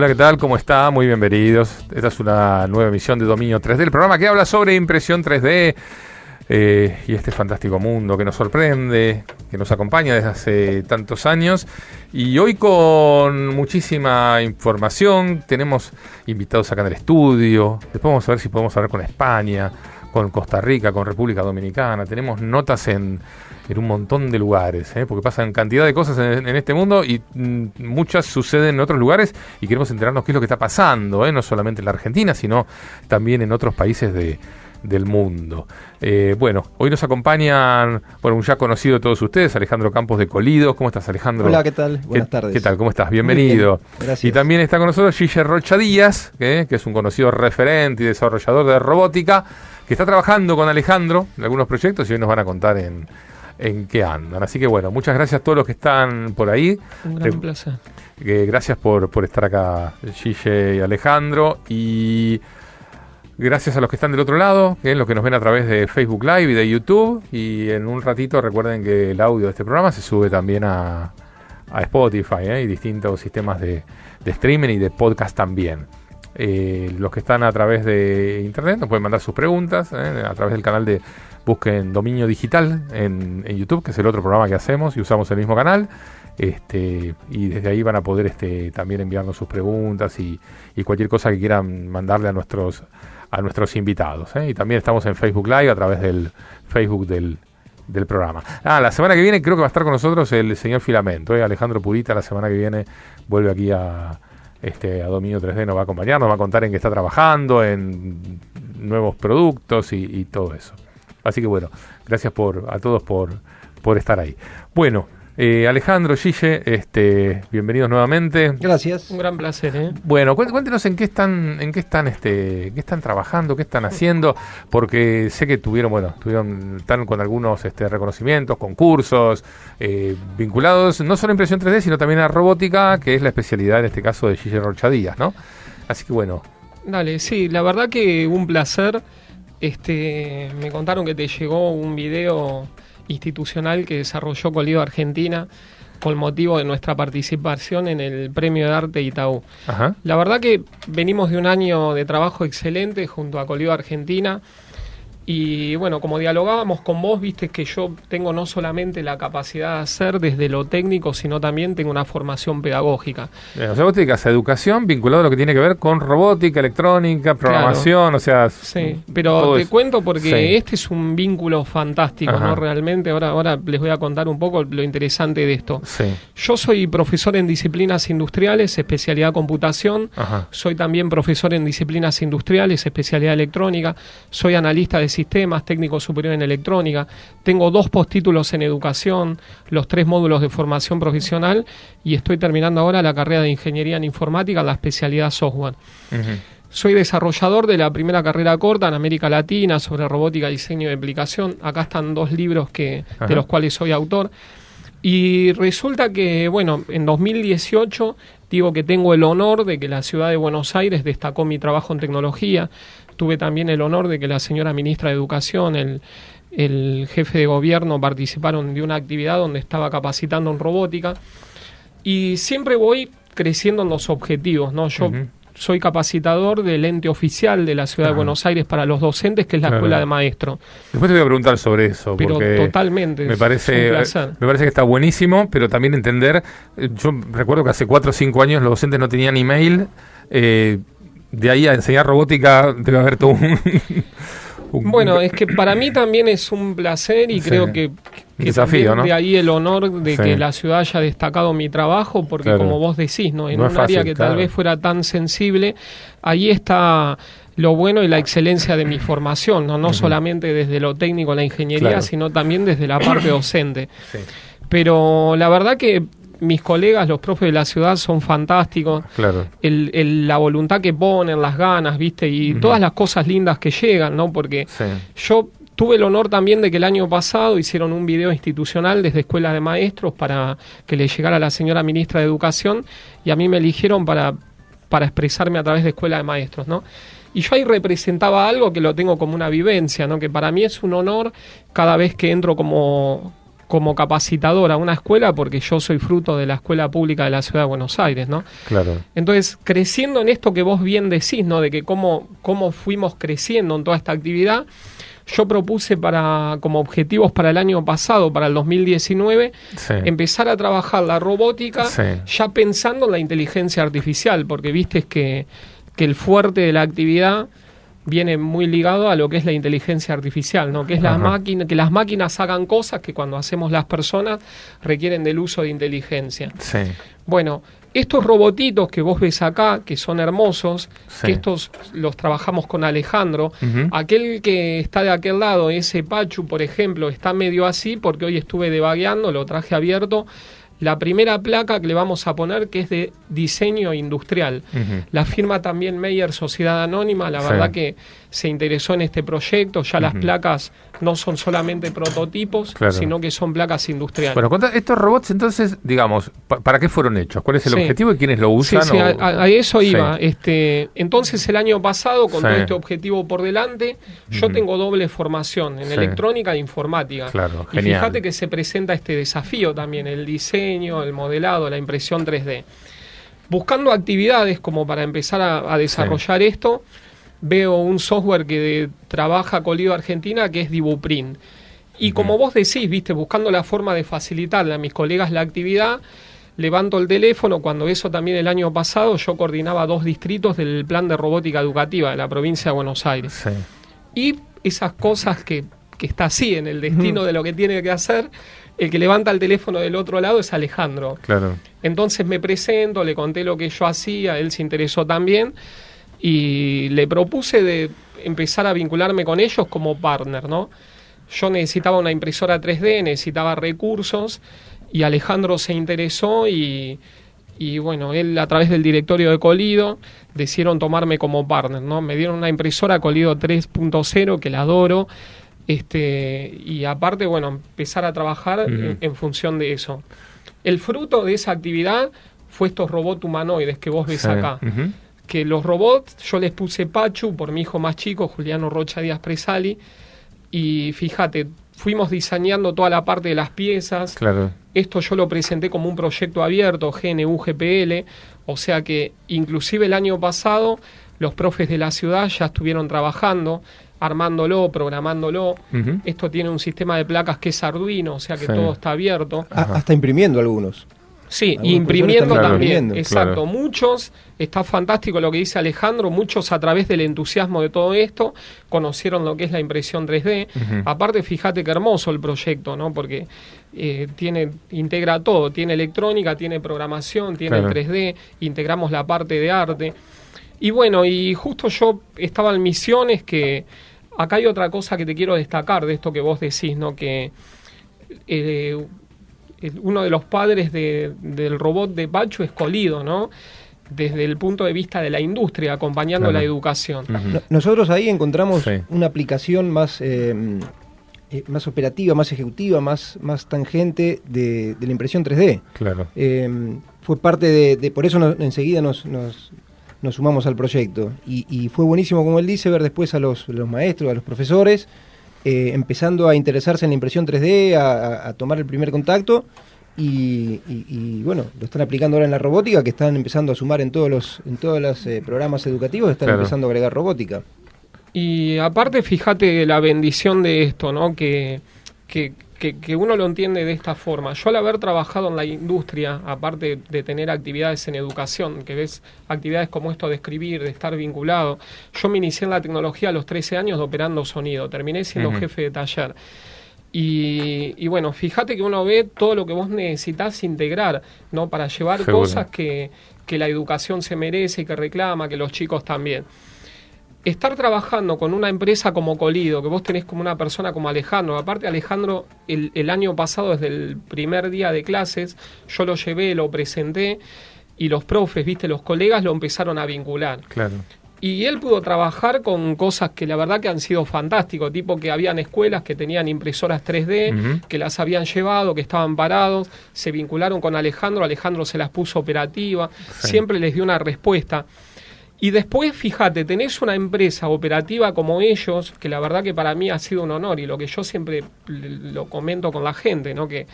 Hola, ¿qué tal? ¿Cómo está? Muy bienvenidos. Esta es una nueva emisión de Dominio 3D, el programa que habla sobre impresión 3D eh, y este fantástico mundo que nos sorprende, que nos acompaña desde hace tantos años. Y hoy con muchísima información, tenemos invitados acá en el estudio, después vamos a ver si podemos hablar con España, con Costa Rica, con República Dominicana, tenemos notas en en un montón de lugares, ¿eh? porque pasan cantidad de cosas en, este mundo y mm, muchas suceden en otros lugares y queremos enterarnos qué es lo que está pasando, ¿eh? no solamente en la Argentina, sino también en otros países del mundo. Eh, bueno, hoy nos acompañan, bueno, un ya conocido de todos ustedes, Alejandro Campos de Colidos. ¿Cómo estás, Alejandro? Hola, ¿qué tal? Buenas tardes. ¿Qué tal? ¿Cómo estás? Bienvenido. Gracias. Y también está con nosotros Gille Rocha Díaz, que es un conocido referente y desarrollador de robótica, que está trabajando con Alejandro en algunos proyectos y hoy nos van a contar en, en qué andan. Así que bueno, muchas gracias a todos los que están por ahí. Un gran placer. gracias por, por estar acá, Gille y Alejandro. Y gracias a los que están del otro lado, que es los que nos ven a través de Facebook Live y de YouTube. Y en un ratito recuerden que el audio de este programa se sube también a, a Spotify ¿eh? y distintos sistemas de, de, streaming y de podcast también. Eh, los que están a través de internet nos pueden mandar sus preguntas ¿eh? a través del canal de busquen Dominio Digital en, YouTube, que es el otro programa que hacemos y usamos el mismo canal. Este, y desde ahí van a poder este, también enviarnos sus preguntas y, cualquier cosa que quieran mandarle a nuestros a nuestros invitados. ¿eh? Y también estamos en Facebook Live a través del Facebook del, programa. Ah, la semana que viene creo que va a estar con nosotros el señor Filamento, ¿eh? Alejandro Purita, la semana que viene vuelve aquí a, este, a Dominio 3D, nos va a acompañar, nos va a contar en qué está trabajando, en nuevos productos y todo eso. Así que bueno, gracias por, a todos por, por estar ahí. Bueno, eh, Alejandro, Gille, este, bienvenidos nuevamente. Gracias. Un gran placer, ¿eh? Bueno, cuéntenos en qué están, en qué están, este, qué están trabajando, qué están haciendo, porque sé que tuvieron, bueno, tuvieron, están con algunos este, reconocimientos, concursos, eh, vinculados no solo a impresión 3D, sino también a robótica, que es la especialidad en este caso de Gille Rochadías, ¿no? Así que bueno. Dale, sí, la verdad que un placer. Este, me contaron que te llegó un video institucional que desarrolló Colido Argentina con motivo de nuestra participación en el Premio de Arte Itaú. La verdad que venimos de un año de trabajo excelente junto a Colido Argentina. Y bueno, como dialogábamos con vos, viste que yo tengo no solamente la capacidad de hacer desde lo técnico, sino también tengo una formación pedagógica. o sea, vos te educación vinculado a lo que tiene que ver con robótica, electrónica, programación, o sea... Sí, pero te cuento porque este es un vínculo fantástico, ¿no? Realmente, ahora, ahora les voy a contar un poco lo interesante de esto. Yo soy profesor en disciplinas industriales, especialidad computación, soy también profesor en disciplinas industriales, especialidad electrónica, soy analista de sistemas, técnico superior en electrónica, tengo dos postítulos en educación, los tres módulos de formación profesional y estoy terminando ahora la carrera de ingeniería en informática, la especialidad software. Soy desarrollador de la primera carrera corta en América Latina sobre robótica, diseño y aplicación. Acá están dos libros que, de los cuales soy autor. Y resulta que, bueno, en 2018 digo que tengo el honor de que la ciudad de Buenos Aires destacó mi trabajo en tecnología tuve también el honor de que la señora ministra de Educación, el, jefe de gobierno participaron de una actividad donde estaba capacitando en robótica y siempre voy creciendo en los objetivos, ¿no? Yo soy capacitador del ente oficial de la ciudad de Buenos Aires para los docentes, que es la escuela de maestro. Después te voy a preguntar sobre eso, pero totalmente. Me parece, me parece que está buenísimo, pero también entender. Eh, yo recuerdo que hace cuatro o cinco años los docentes no tenían email. Eh, de ahí a enseñar robótica debe haber todo un, Bueno, es que para mí también es un placer y creo que, desafío, ¿no? de ahí el honor de que la ciudad haya destacado mi trabajo, porque como vos decís, ¿no? En un área que tal vez fuera tan sensible, ahí está lo bueno y la excelencia de mi formación, no, no solamente desde lo técnico, la ingeniería, sino también desde la parte docente. Pero la verdad que mis colegas, los profes de la ciudad, son fantásticos. Claro. El, la voluntad que ponen, las ganas, ¿viste? Y todas las cosas lindas que llegan, ¿no? Porque yo tuve el honor también de que el año pasado hicieron un video institucional desde Escuela de Maestros para que le llegara a la señora ministra de Educación y a mí me eligieron para, para expresarme a través de Escuela de Maestros, ¿no? Y yo ahí representaba algo que lo tengo como una vivencia, ¿no? Que para mí es un honor cada vez que entro como, como capacitador a una escuela porque yo soy fruto de la escuela pública de la ciudad de Buenos Aires, ¿no? Claro. Entonces, creciendo en esto que vos bien decís, ¿no? De que cómo, cómo fuimos creciendo en toda esta actividad, yo propuse para como objetivos para el año pasado, para el 2019, empezar a trabajar la robótica ya pensando en la inteligencia artificial, porque viste que, que el fuerte de la actividad viene muy ligado a lo que es la inteligencia artificial, ¿no? Que es la máquina, que las máquinas hagan cosas que cuando hacemos las personas requieren del uso de inteligencia. Sí. Bueno, estos robotitos que vos ves acá, que son hermosos, que estos los trabajamos con Alejandro, aquel que está de aquel lado, ese Pachu, por ejemplo, está medio así porque hoy estuve debagueando, lo traje abierto, la primera placa que le vamos a poner que es de diseño industrial. La firma también Meyer Sociedad Anónima, la verdad que se interesó en este proyecto, ya las placas no son solamente prototipos, sino que son placas industriales. Bueno, estos robots entonces, digamos, ¿para qué fueron hechos? ¿Cuál es el objetivo y quiénes lo usan? Sí, a, eso iba. Este, entonces el año pasado, con todo este objetivo por delante, yo tengo doble formación en electrónica e informática. Claro, y fíjate que se presenta este desafío también, el diseño, el modelado, la impresión 3D. Buscando actividades como para empezar a, desarrollar esto, veo un software que trabaja Colido Argentina que es Dibuprint. Y como vos decís, viste, buscando la forma de facilitarle a mis colegas la actividad, levanto el teléfono, cuando eso también el año pasado yo coordinaba dos distritos del plan de robótica educativa de la provincia de Buenos Aires. Y esas cosas que, que, está así en el destino de lo que tiene que hacer, el que levanta el teléfono del otro lado es Alejandro. Claro. Entonces me presento, le conté lo que yo hacía, él se interesó también y le propuse de empezar a vincularme con ellos como partner, ¿no? Yo necesitaba una impresora 3D, necesitaba recursos y Alejandro se interesó y, y bueno, él a través del directorio de Colido decidieron tomarme como partner, ¿no? Me dieron una impresora Colido 3.0 que la adoro. Este, y aparte, bueno, empezar a trabajar en, función de eso. El fruto de esa actividad fue estos robots humanoides que vos ves acá que los robots, yo les puse Pachu por mi hijo más chico, Juliano Rocha Díaz Presali, y fíjate, fuimos diseñando toda la parte de las piezas. Claro. Esto yo lo presenté como un proyecto abierto, GNU GPL, o sea que inclusive el año pasado los profes de la ciudad ya estuvieron trabajando, armándolo, programándolo. Esto tiene un sistema de placas que es Arduino, o sea que todo está abierto. hasta imprimiendo algunos. Sí, imprimiendo también. Exacto, muchos, está fantástico lo que dice Alejandro, muchos a través del entusiasmo de todo esto conocieron lo que es la impresión 3D. Aparte, fíjate qué hermoso el proyecto, ¿no? Porque eh, tiene, integra todo, tiene electrónica, tiene programación, tiene 3D, integramos la parte de arte. Y bueno, y justo yo estaba en misiones que acá hay otra cosa que te quiero destacar de esto que vos decís, ¿no? Que eh, uno de los padres del robot de Pacho es Colido, ¿no? Desde el punto de vista de la industria, acompañando la educación. Nosotros ahí encontramos una aplicación más, eh, eh, más operativa, más ejecutiva, más, más tangente de, la impresión 3D. Claro. Eh, fue parte de, por eso enseguida nos, nos, sumamos al proyecto. Y, fue buenísimo, como él dice, ver después a los, los maestros, a los profesores, eh, empezando a interesarse en la impresión 3D, a, tomar el primer contacto y, bueno, lo están aplicando ahora en la robótica, que están empezando a sumar en todos los, en todos los eh, programas educativos, están empezando a agregar robótica. Y aparte, fíjate la bendición de esto, ¿no? Que, que, que, uno lo entiende de esta forma. Yo al haber trabajado en la industria, aparte de tener actividades en educación, que ves actividades como esto de escribir, de estar vinculado, yo me inicié en la tecnología a los 13 años operando sonido, terminé siendo jefe de taller. Y, bueno, fíjate que uno ve todo lo que vos necesitas integrar, ¿no? Para llevar cosas que, que la educación se merece y que reclama, que los chicos también estar trabajando con una empresa como Colido, que vos tenés como una persona como Alejandro, aparte Alejandro el, el, año pasado, desde el primer día de clases, yo lo llevé, lo presenté y los profes, viste, los colegas lo empezaron a vincular. Claro. Y él pudo trabajar con cosas que la verdad que han sido fantásticos, tipo que habían escuelas que tenían impresoras 3D, que las habían llevado, que estaban parados, se vincularon con Alejandro, Alejandro se las puso operativa, siempre les dio una respuesta. Y después, fíjate, tenés una empresa operativa como ellos, que la verdad que para mí ha sido un honor y lo que yo siempre lo comento con la gente, ¿no? Que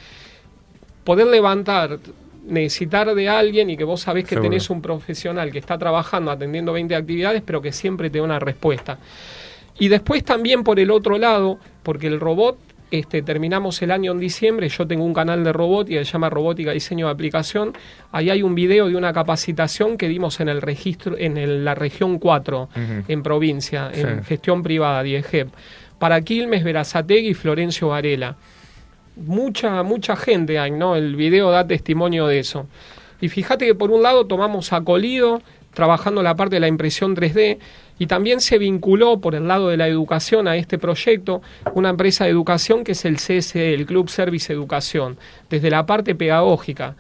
poder levantar, necesitar de alguien y que vos sabés que tenés un profesional que está trabajando, atendiendo 20 actividades, pero que siempre te da una respuesta. Y después también por el otro lado, porque el robot este, terminamos el año en diciembre, yo tengo un canal de robótica se llama Robótica Diseño de Aplicación. Ahí hay un video de una capacitación que dimos en el registro, en la región 4, en provincia, en gestión privada, DIEGEP, para Quilmes, Verazategui y Florencio Varela. Mucha, mucha gente hay, ¿no? El video da testimonio de eso. Y fíjate que por un lado tomamos a Colido, trabajando la parte de la impresión 3D, y también se vinculó por el lado de la educación a este proyecto una empresa de educación que es el CSE, el Club Service Educación, desde la parte pedagógica.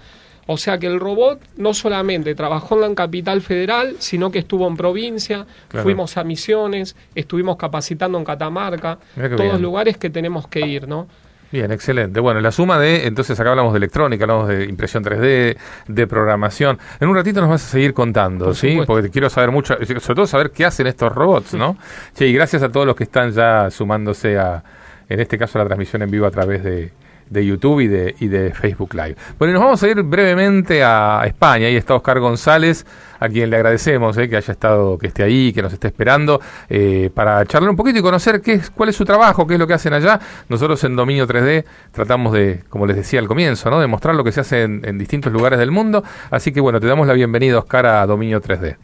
O sea que el robot no solamente trabajó en la capital federal, sino que estuvo en provincia, fuimos a misiones, estuvimos capacitando en Catamarca, todos lugares que tenemos que ir, ¿no? Bien, excelente. Bueno, la suma de, entonces acá hablamos de electrónica, hablamos de impresión 3D, de programación. En un ratito nos vas a seguir contando, ¿sí? Porque quiero saber mucho, sobre todo saber qué hacen estos robots, ¿no? Che, y gracias a todos los que están ya sumándose a, en este caso, a la transmisión en vivo a través de, de YouTube y de, y de Facebook Live. Bueno, nos vamos a ir brevemente a España. Ahí está Oscar González, a quien le agradecemos eh, que haya estado, que esté ahí, que nos esté esperando, eh, para charlar un poquito y conocer qué es, cuál es su trabajo, qué es lo que hacen allá. Nosotros en Dominio 3D tratamos de, como les decía al comienzo, ¿no? de mostrar lo que se hace en, en distintos lugares del mundo. Así que bueno, te damos la bienvenida, Oscar, a Dominio 3D.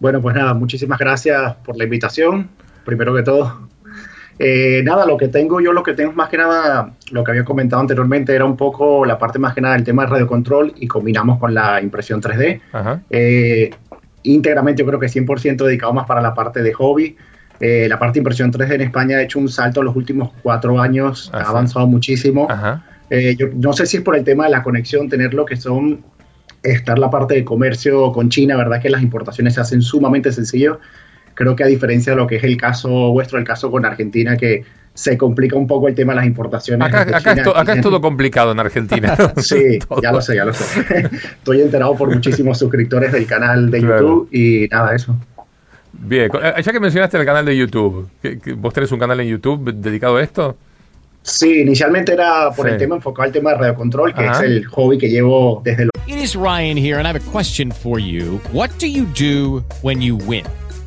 Bueno, pues nada, muchísimas gracias por la invitación. Primero que todo, eh, nada, lo que tengo yo, lo que tengo más que nada, lo que había comentado anteriormente, era un poco la parte más que nada del tema de radiocontrol y combinamos con la impresión 3D. Eh, íntegramente, yo creo que 100% dedicado más para la parte de hobby. Eh, la parte de impresión 3D en España ha hecho un salto en los últimos cuatro años, ah, ha avanzado muchísimo. yo no sé si es por el tema de la conexión, tener lo que son, estar la parte de comercio con China, ¿verdad? Que las importaciones se hacen sumamente sencillo Creo que a diferencia de lo que es el caso vuestro, el caso con Argentina, que se complica un poco el tema de las importaciones. Acá, es, todo complicado en Argentina. sí, ya lo sé, ya lo sé. Estoy enterado por muchísimos suscriptores del canal de YouTube y nada, eso. Bien, eh, ya que mencionaste el canal de YouTube, ¿vos tenés un canal en YouTube dedicado a esto? Sí, inicialmente era por el tema enfocado al tema de radiocontrol, que es el hobby que llevo desde los... It is Ryan here and I have a question for you. What do you do when you win?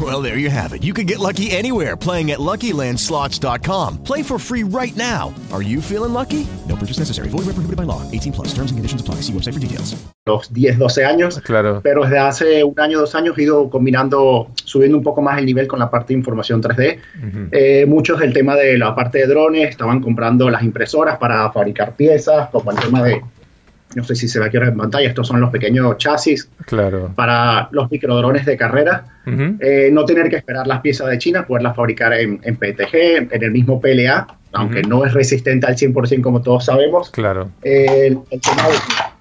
Well, there you have it. You can get lucky anywhere playing at LuckyLandSlots.com. Play for free right now. Are you feeling lucky? No purchase necessary. Void where prohibited by law. 18 plus. Terms and conditions apply. See website for details. Los 10, 12 años. Claro. Pero desde hace un año, dos años he ido combinando, subiendo un poco más el nivel con la parte de información 3D. Uh -huh. eh, muchos del tema de la parte de drones estaban comprando las impresoras para fabricar piezas, como el tema de no sé si se ve aquí ahora en pantalla, estos son los pequeños chasis claro. para los microdrones de carrera. Uh -huh. eh, no tener que esperar las piezas de China, poderlas fabricar en, en, PTG, en el mismo PLA, aunque no es resistente al 100% como todos sabemos. Claro. el, tema de,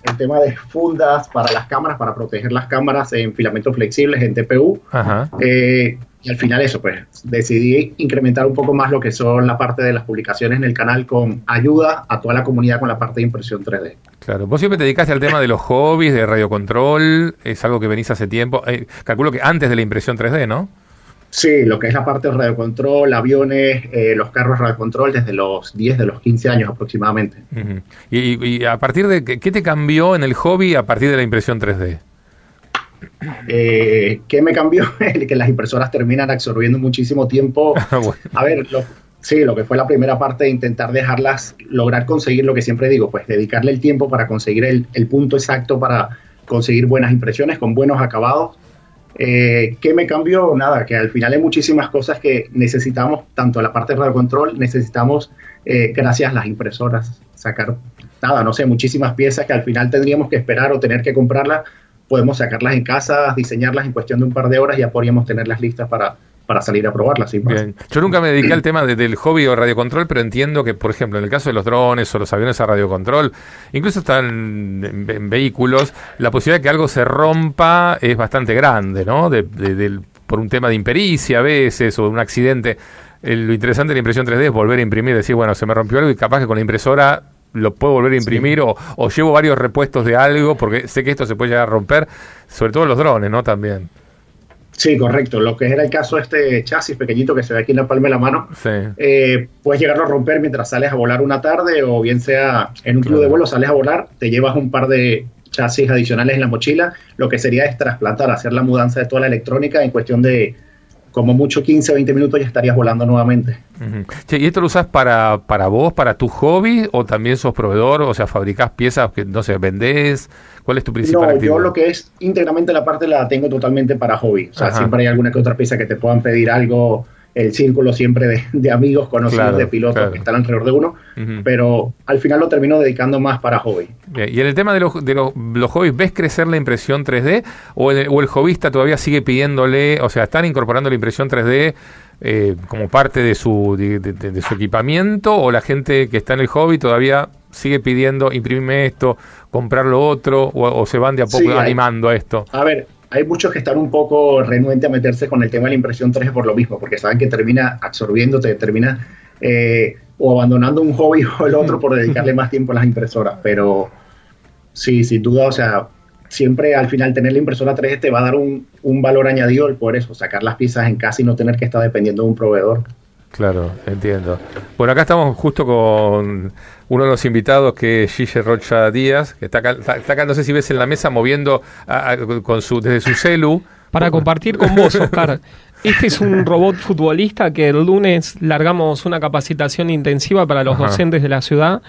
el, tema de, fundas para las cámaras, para proteger las cámaras en filamentos flexibles, en TPU. Ajá. Eh, y al final eso, pues decidí incrementar un poco más lo que son la parte de las publicaciones en el canal con ayuda a toda la comunidad con la parte de impresión 3D. Claro, vos siempre te dedicaste al tema de los hobbies, de radiocontrol, es algo que venís hace tiempo, eh, calculo que antes de la impresión 3D, ¿no? Sí, lo que es la parte de radiocontrol, aviones, eh, los carros radiocontrol desde los 10, de los 15 años aproximadamente. ¿Y, a partir de qué te cambió en el hobby a partir de la impresión 3D? Eh, ¿Qué me cambió? que las impresoras terminan absorbiendo muchísimo tiempo. Ah, a ver, sí, lo que fue la primera parte de intentar dejarlas, lograr conseguir lo que siempre digo, pues dedicarle el tiempo para conseguir el, punto exacto para conseguir buenas impresiones con buenos acabados. Eh, ¿Qué me cambió? Nada, que al final hay muchísimas cosas que necesitamos, tanto la parte de radio control, necesitamos, eh, gracias a las impresoras, sacar, nada, no sé, muchísimas piezas que al final tendríamos que esperar o tener que comprarlas podemos sacarlas en casa, diseñarlas en cuestión de un par de horas y ya podríamos tenerlas listas para, para salir a probarlas. Bien. Yo nunca me dediqué al tema del hobby o radiocontrol, pero entiendo que, por ejemplo, en el caso de los drones o los aviones a radiocontrol, incluso están en, vehículos, la posibilidad de que algo se rompa es bastante grande, ¿no? De, por un tema de impericia a veces o un accidente. lo interesante de la impresión 3D es volver a imprimir, decir, bueno, se me rompió algo y capaz que con la impresora lo puedo volver a imprimir o, llevo varios repuestos de algo porque sé que esto se puede llegar a romper, sobre todo los drones, ¿no? También. Sí, correcto. Lo que era el caso de este chasis pequeñito que se ve aquí en la palma de la mano, eh, puedes llegarlo a romper mientras sales a volar una tarde o bien sea en un club de vuelo sales a volar, te llevas un par de chasis adicionales en la mochila, lo que sería es trasplantar, hacer la mudanza de toda la electrónica en cuestión de como mucho 15 o 20 minutos ya estarías volando nuevamente. ¿Y esto lo usas para, para vos, para tu hobby o también sos proveedor? O sea, fabricás piezas que, no sé, vendés. ¿Cuál es tu principal No, yo lo que es íntegramente la parte la tengo totalmente para hobby. O sea, siempre hay alguna que otra pieza que te puedan pedir algo el círculo siempre de, amigos conocidos de pilotos que están alrededor de uno, pero al final lo termino dedicando más para hobby. Y en el tema de, los, de los, hobbies, ¿ves crecer la impresión 3D o el, o el hobbyista todavía sigue pidiéndole, o sea, están incorporando la impresión 3D eh, como parte de su, de, su equipamiento o la gente que está en el hobby todavía sigue pidiendo imprimirme esto, comprar lo otro o, se van de a poco animando a esto? A ver, hay muchos que están un poco renuentes a meterse con el tema de la impresión 3D por lo mismo, porque saben que termina absorbiéndote, termina eh, o abandonando un hobby o el otro por dedicarle más tiempo a las impresoras. Pero sí, sin duda, o sea, siempre al final tener la impresora 3D te va a dar un, un valor añadido por eso, sacar las piezas en casa y no tener que estar dependiendo de un proveedor. Claro, entiendo. Bueno, acá estamos justo con uno de los invitados que es Gille Rocha Díaz, que está acá, está, no sé si ves en la mesa moviendo con su, desde su celu. Para compartir con vos, Oscar. Este es un robot futbolista que el lunes largamos una capacitación intensiva para los docentes de la ciudad.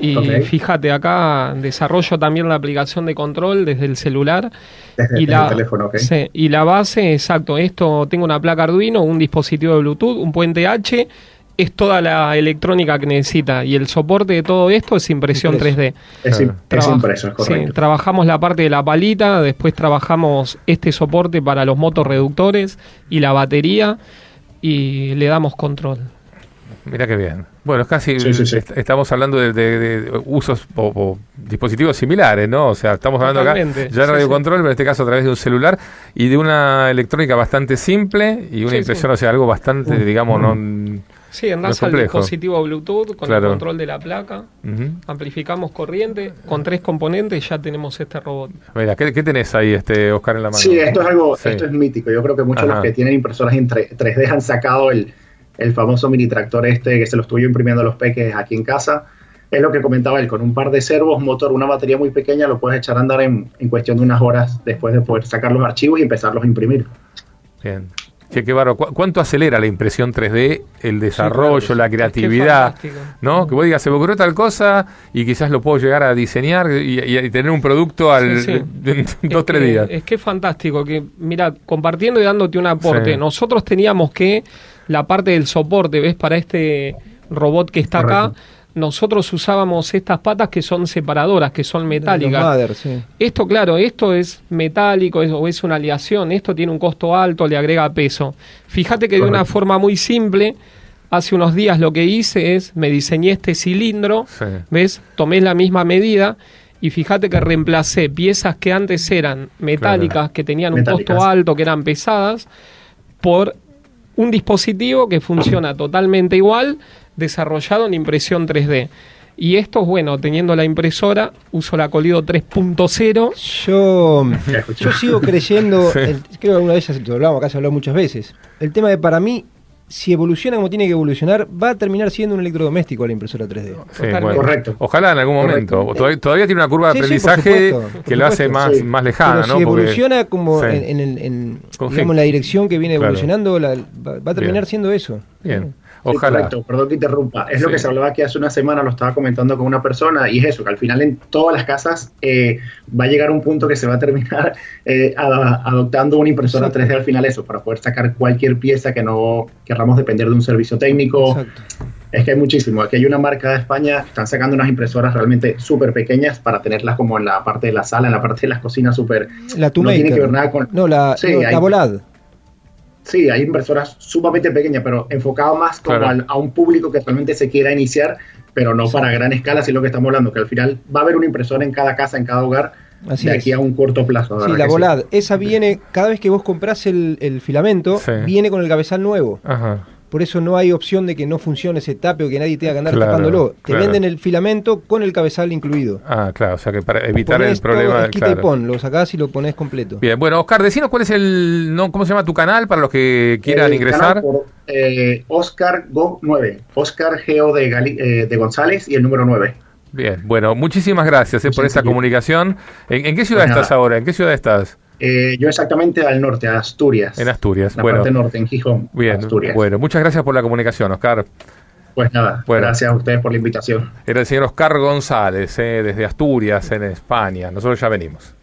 Y fíjate, acá desarrollo también la aplicación de control desde el celular. Desde, y la, el teléfono, sí, y la base, exacto, esto tengo una placa Arduino, un dispositivo de Bluetooth, un puente H es toda la electrónica que necesita y el soporte de todo esto es impresión 3D. Es, impreso, correcto. trabajamos la parte de la palita, después trabajamos este soporte para los motorreductores y la batería y le damos control. Mira qué bien. Bueno, es casi estamos hablando de, usos o, dispositivos similares, ¿no? O sea, estamos hablando acá ya de radiocontrol, pero en este caso a través de un celular y de una electrónica bastante simple y una impresión, o sea, algo bastante, digamos, no Sí, enlaza al dispositivo Bluetooth con el control de la placa, amplificamos corriente, con tres componentes ya tenemos este robot. Mira, ¿qué, tenés ahí, este Oscar, en la mano? Sí, esto es algo, esto es mítico. Yo creo que muchos de los que tienen impresoras en 3D han sacado el, famoso mini tractor este que se lo estuvo imprimiendo a los peques aquí en casa. Es lo que comentaba él, con un par de servos, motor, una batería muy pequeña, lo puedes echar a andar en, en cuestión de unas horas después de poder sacar los archivos y empezarlos a imprimir. Bien. Che, qué ¿Cuánto acelera la impresión 3D, el desarrollo, la creatividad? ¿No? Que vos digas, se me ocurrió tal cosa y quizás lo puedo llegar a diseñar y, tener un producto al, en dos, tres días. Es que es fantástico. que Mira, compartiendo y dándote un aporte, nosotros teníamos que la parte del soporte, ¿ves? Para este robot que está acá nosotros usábamos estas patas que son separadoras, que son metálicas. Esto, claro, esto es metálico es, o es una aleación, esto tiene un costo alto, le agrega peso. Fíjate que de una forma muy simple hace unos días lo que hice es, me diseñé este cilindro, ¿ves? Tomé la misma medida y fíjate que reemplacé piezas que antes eran metálicas, que tenían un costo alto, que eran pesadas, por un dispositivo que funciona totalmente igual, desarrollado en impresión 3D. Y esto, bueno, teniendo la impresora, uso la Colido 3.0. Yo, yo sigo creyendo, creo que alguna vez lo hablamos acá, se habló muchas veces. El tema de para mí, si evoluciona como tiene que evolucionar, va a terminar siendo un electrodoméstico la impresora 3D. Correcto. Ojalá en algún momento. Todavía, tiene una curva de aprendizaje que lo hace más, más lejana. si evoluciona como en, la dirección que viene evolucionando, va, a terminar siendo eso. Bien. Ojalá. correcto, perdón que interrumpa. Es lo que se hablaba que hace una semana, lo estaba comentando con una persona, y es eso, que al final en todas las casas eh, va a llegar un punto que se va a terminar eh, adoptando una impresora 3D al final eso, para poder sacar cualquier pieza que no querramos depender de un servicio técnico. Es que hay muchísimo. Aquí hay una marca de España, están sacando unas impresoras realmente súper pequeñas para tenerlas como en la parte de la sala, en la parte de las cocinas súper... La No tiene que ver nada con... No, la, la Volad. Sí, hay impresoras sumamente pequeñas, pero enfocado más como a un público que realmente se quiera iniciar, pero no para gran escala, si es lo que estamos hablando, que al final va a haber una impresora en cada casa, en cada hogar, de aquí a un corto plazo. Sí, la Volad, esa viene, cada vez que vos compras el, el filamento, viene con el cabezal nuevo. Ajá por eso no hay opción de que no funcione ese tape o que nadie tenga que andar tapándolo. Te venden el filamento con el cabezal incluido. Ah, claro, o sea que para evitar el problema del quita y pon, lo sacás y lo pones completo. Bien, bueno, Oscar, decinos cuál es el, no, ¿cómo se llama tu canal para los que quieran ingresar? eh, Oscar Go 9, Oscar Geo de, eh, de González y el número 9. Bien, bueno, muchísimas gracias eh, por esta comunicación. ¿En, qué ciudad pues estás ahora? ¿En qué ciudad estás? Eh, yo exactamente al norte, a Asturias. En Asturias, la parte norte, en Gijón. Bien, Asturias. bueno, muchas gracias por la comunicación, Oscar. Pues nada, gracias a ustedes por la invitación. Era el señor Oscar González, eh, desde Asturias, en España. Nosotros ya venimos.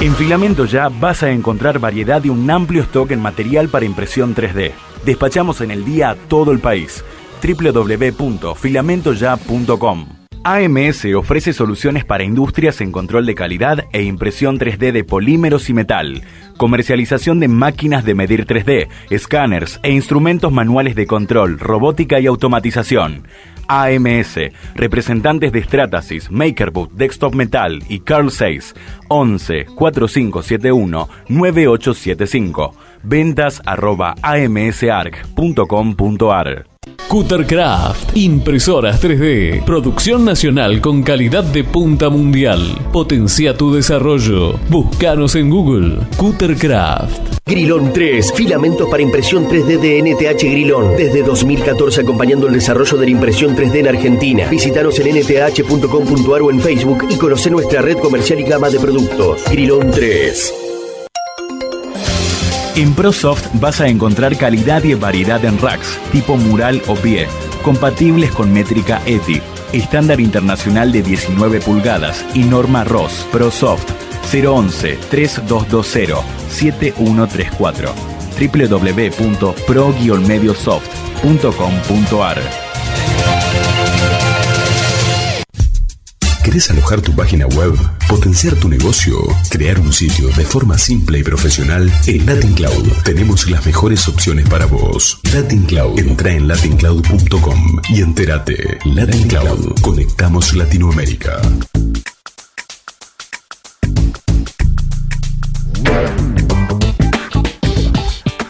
En Filamento Ya vas a encontrar variedad y un amplio stock en material para impresión 3D. Despachamos en el día a todo el país. www.filamentoya.com AMS ofrece soluciones para industrias en control de calidad e impresión 3D de polímeros y metal, comercialización de máquinas de medir 3D, escáneres e instrumentos manuales de control, robótica y automatización. AMS, representantes de Stratasys, MakerBoot, Desktop Metal y Carl 6, 11 4571 9875. Ventas arroba amsarc.com.ar. Cuttercraft, impresoras 3D, producción nacional con calidad de punta mundial. Potencia tu desarrollo. Búscanos en Google. Cuttercraft. Grilón 3, filamentos para impresión 3D de NTH Grilón. Desde 2014 acompañando el desarrollo de la impresión 3D en Argentina. Visítanos en nth.com.ar o en Facebook y conoce nuestra red comercial y gama de productos. Grilón 3. En ProSoft vas a encontrar calidad y variedad en racks, tipo mural o pie, compatibles con métrica ETI, estándar internacional de 19 pulgadas y norma ROS. ProSoft 011 3220 7134 www.pro-mediosoft.com.ar ¿Querés alojar tu página web, potenciar tu negocio, crear un sitio de forma simple y profesional? En Latin Cloud tenemos las mejores opciones para vos. Latin Cloud. Entra en latincloud.com y entérate. Latin Cloud. Conectamos Latinoamérica.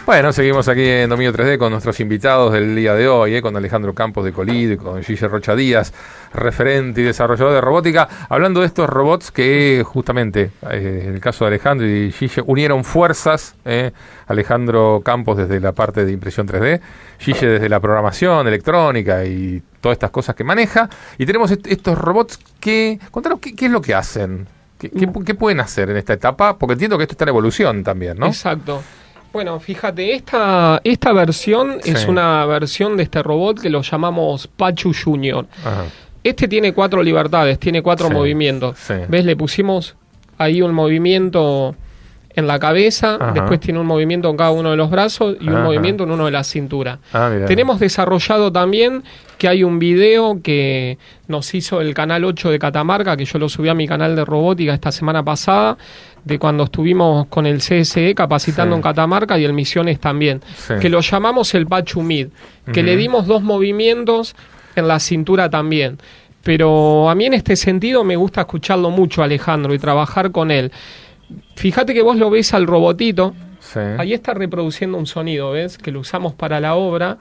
Bueno, seguimos aquí en Dominio 3D con nuestros invitados del día de hoy, eh, con Alejandro Campos de Colid, con Gille Rocha Díaz, referente y desarrollador de robótica, hablando de estos robots que justamente, eh, en el caso de Alejandro y Gille, unieron fuerzas, eh, Alejandro Campos desde la parte de impresión 3D, Gille desde la programación electrónica y todas estas cosas que maneja, y tenemos estos robots que, contanos qué, es lo que hacen, ¿Qué, qué, pueden hacer en esta etapa? Porque entiendo que esto está en evolución también, ¿no? Exacto. Bueno, fíjate, esta, esta versión es una versión de este robot que lo llamamos Pachu Junior. Este tiene cuatro libertades, tiene cuatro movimientos. ¿Ves? Le pusimos ahí un movimiento en la cabeza, después tiene un movimiento en cada uno de los brazos y un movimiento en uno de la cintura. Ah, Tenemos desarrollado también que hay un video que nos hizo el canal 8 de Catamarca, que yo lo subí a mi canal de robótica esta semana pasada, de cuando estuvimos con el CSE capacitando en Catamarca y el Misiones también, que lo llamamos el Pachu Mid, que le dimos dos movimientos en la cintura también. Pero a mí en este sentido me gusta escucharlo mucho, Alejandro, y trabajar con él. Fíjate que vos lo ves al robotito. Ahí está reproduciendo un sonido, ¿ves? Que lo usamos para la obra.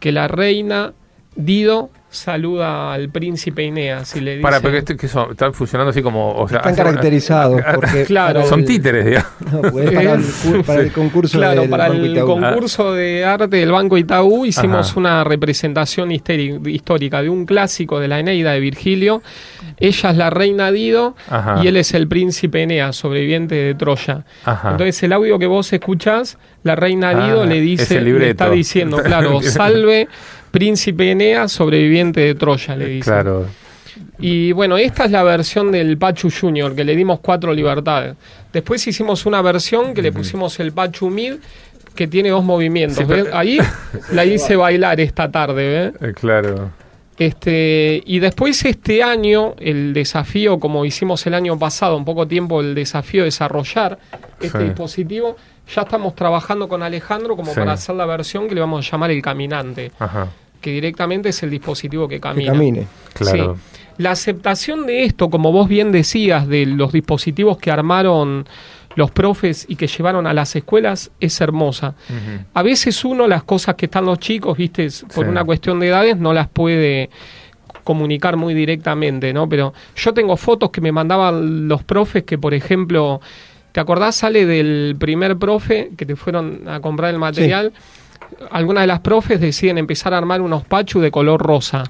Que la reina Dido saluda al príncipe Ineas y le dice... Para, porque que son, están funcionando así como... O sea, están caracterizados porque... claro. Son títeres, digamos. No, pues para, el, para, el, concurso Claro, para el concurso de arte del Banco Itaú hicimos una representación histórica de un clásico de la Eneida de Virgilio. Ella es la reina Dido y él es el príncipe Eneas, sobreviviente de Troya. Entonces el audio que vos escuchás, la reina Dido ah, le dice, le está diciendo, claro, salve Príncipe Eneas, sobreviviente de Troya, le dice. Claro. Y bueno, esta es la versión del Pachu Junior, que le dimos cuatro libertades. Después hicimos una versión que le pusimos el Pachu Mid, que tiene dos movimientos. Ahí la hice bailar esta tarde, ¿ves? Eh, claro. Este, y después este año, el desafío, como hicimos el año pasado, un poco tiempo, el desafío de desarrollar este dispositivo, ya estamos trabajando con Alejandro como para hacer la versión que le vamos a llamar el caminante. Que directamente es el dispositivo que camina. Que camine. Claro. La aceptación de esto, como vos bien decías, de los dispositivos que armaron los profes y que llevaron a las escuelas es hermosa. A veces uno las cosas que están los chicos, viste, por una cuestión de edades no las puede comunicar muy directamente, ¿no? Pero yo tengo fotos que me mandaban los profes que, por ejemplo, ¿Te acordás, sale del primer profe que te fueron a comprar el material? Algunas de las profes deciden empezar a armar unos pachus de color rosa.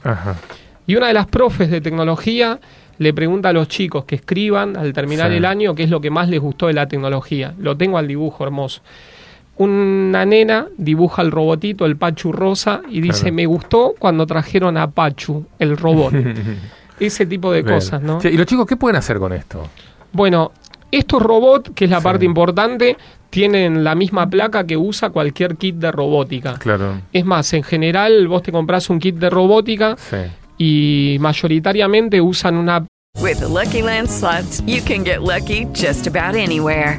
Y una de las profes de tecnología le pregunta a los chicos que escriban al terminar el año qué es lo que más les gustó de la tecnología. Lo tengo al dibujo hermoso. Una nena dibuja el robotito, el Pachu rosa, y dice, me gustó cuando trajeron a Pachu, el robot. Ese tipo de cosas, ¿no? ¿Y los chicos qué pueden hacer con esto? Bueno, estos robots, que es la parte importante, tienen la misma placa que usa cualquier kit de robótica. Claro. Es más, en general vos te compras un kit de robótica y mayoritariamente usan una With Lucky Land slots, you can get lucky just about anywhere.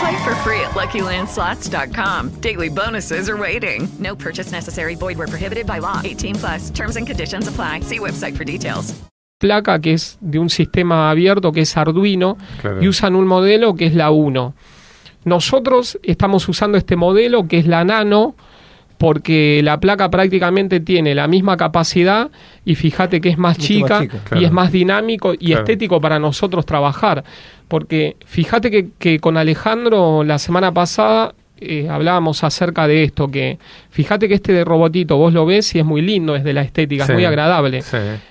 Play for free at LuckyLandSlots.com. Daily bonuses are waiting. No purchase necessary. Void where prohibited by law. 18 plus. Terms and conditions apply. See website for details. Placa que es de un sistema abierto que es Arduino claro. y usan un modelo que es la 1. Nosotros estamos usando este modelo que es la Nano porque la placa prácticamente tiene la misma capacidad y fíjate que es más chica, y es más dinámico y estético para nosotros trabajar. Porque fíjate que, que con Alejandro la semana pasada eh, hablábamos acerca de esto, que fíjate que este de robotito vos lo ves y es muy lindo, es de la estética, es muy agradable.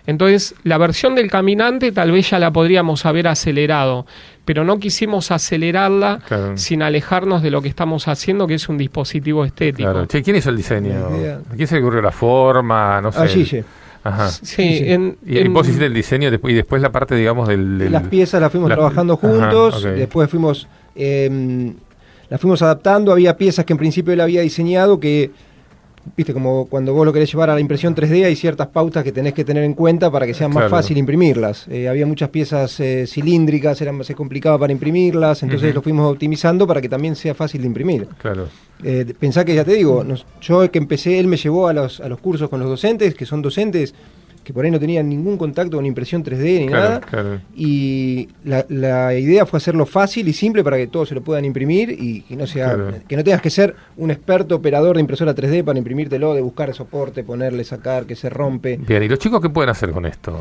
Entonces, la versión del caminante tal vez ya la podríamos haber acelerado, pero no quisimos acelerarla sin alejarnos de lo que estamos haciendo, que es un dispositivo estético. ¿Quién hizo el diseño? ¿Quién se le ocurrió la forma? No sé. sí. Ajá. Sí, y, vos hiciste el diseño y después la parte, digamos, del... Las piezas las fuimos trabajando juntos, después fuimos... Eh, la fuimos adaptando, había piezas que en principio él había diseñado que, viste, como cuando vos lo querés llevar a la impresión 3D hay ciertas pautas que tenés que tener en cuenta para que sea más fácil imprimirlas. Eh, había muchas piezas eh, cilíndricas, era más complicado para imprimirlas, entonces lo fuimos optimizando para que también sea fácil de imprimir. Claro. Eh, pensá que ya te digo, yo que empecé, él me llevó a los, a los cursos con los docentes, que son docentes que por ahí no tenían ningún contacto con impresión 3D ni nada. Y la, idea fue hacerlo fácil y simple para que todos se lo puedan imprimir y, que no sea que no tengas que ser un experto operador de impresora 3D para imprimírtelo, de buscar soporte, ponerle, sacar, que se rompe. Bien, ¿y los chicos qué pueden hacer con esto?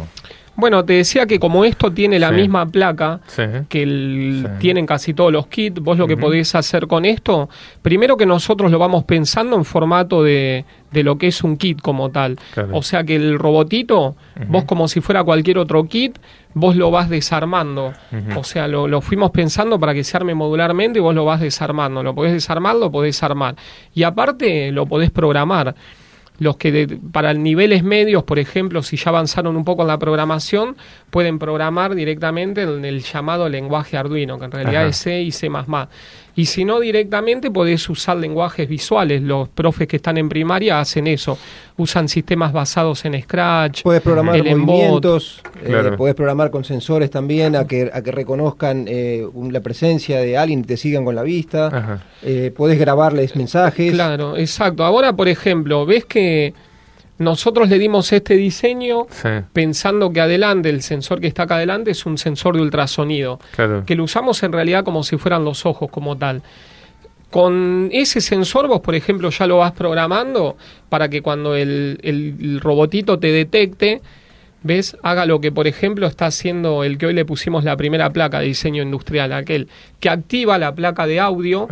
Bueno, te decía que como esto tiene la misma placa que tienen casi todos los kits, vos lo que podés hacer con esto, primero que nosotros lo vamos pensando en formato de, de lo que es un kit como tal. O sea que el robotito, vos como si fuera cualquier otro kit, vos lo vas desarmando. O sea, lo, lo, fuimos pensando para que se arme modularmente y vos lo vas desarmando. Lo podés desarmar, lo podés armar. Y aparte lo podés programar los que para niveles medios, por ejemplo, si ya avanzaron un poco en la programación, pueden programar directamente en el llamado lenguaje Arduino, que en realidad es C y C++. Y si no directamente, podés usar lenguajes visuales. Los profes que están en primaria hacen eso. Usan sistemas basados en Scratch. Puedes programar movimientos, eh, puedes programar con sensores también a que, a que reconozcan eh, la presencia de alguien y te sigan con la vista. Eh, puedes grabarles mensajes. Claro, exacto. Ahora, por ejemplo, ves que nosotros le dimos este diseño pensando que adelante, el sensor que está acá adelante es un sensor de ultrasonido, que lo usamos en realidad como si fueran los ojos como tal. Con ese sensor vos, por ejemplo, ya lo vas programando para que cuando el, el robotito te detecte, ¿ves? Haga lo que, por ejemplo, está haciendo el que hoy le pusimos la primera placa de diseño industrial, aquel que activa la placa de audio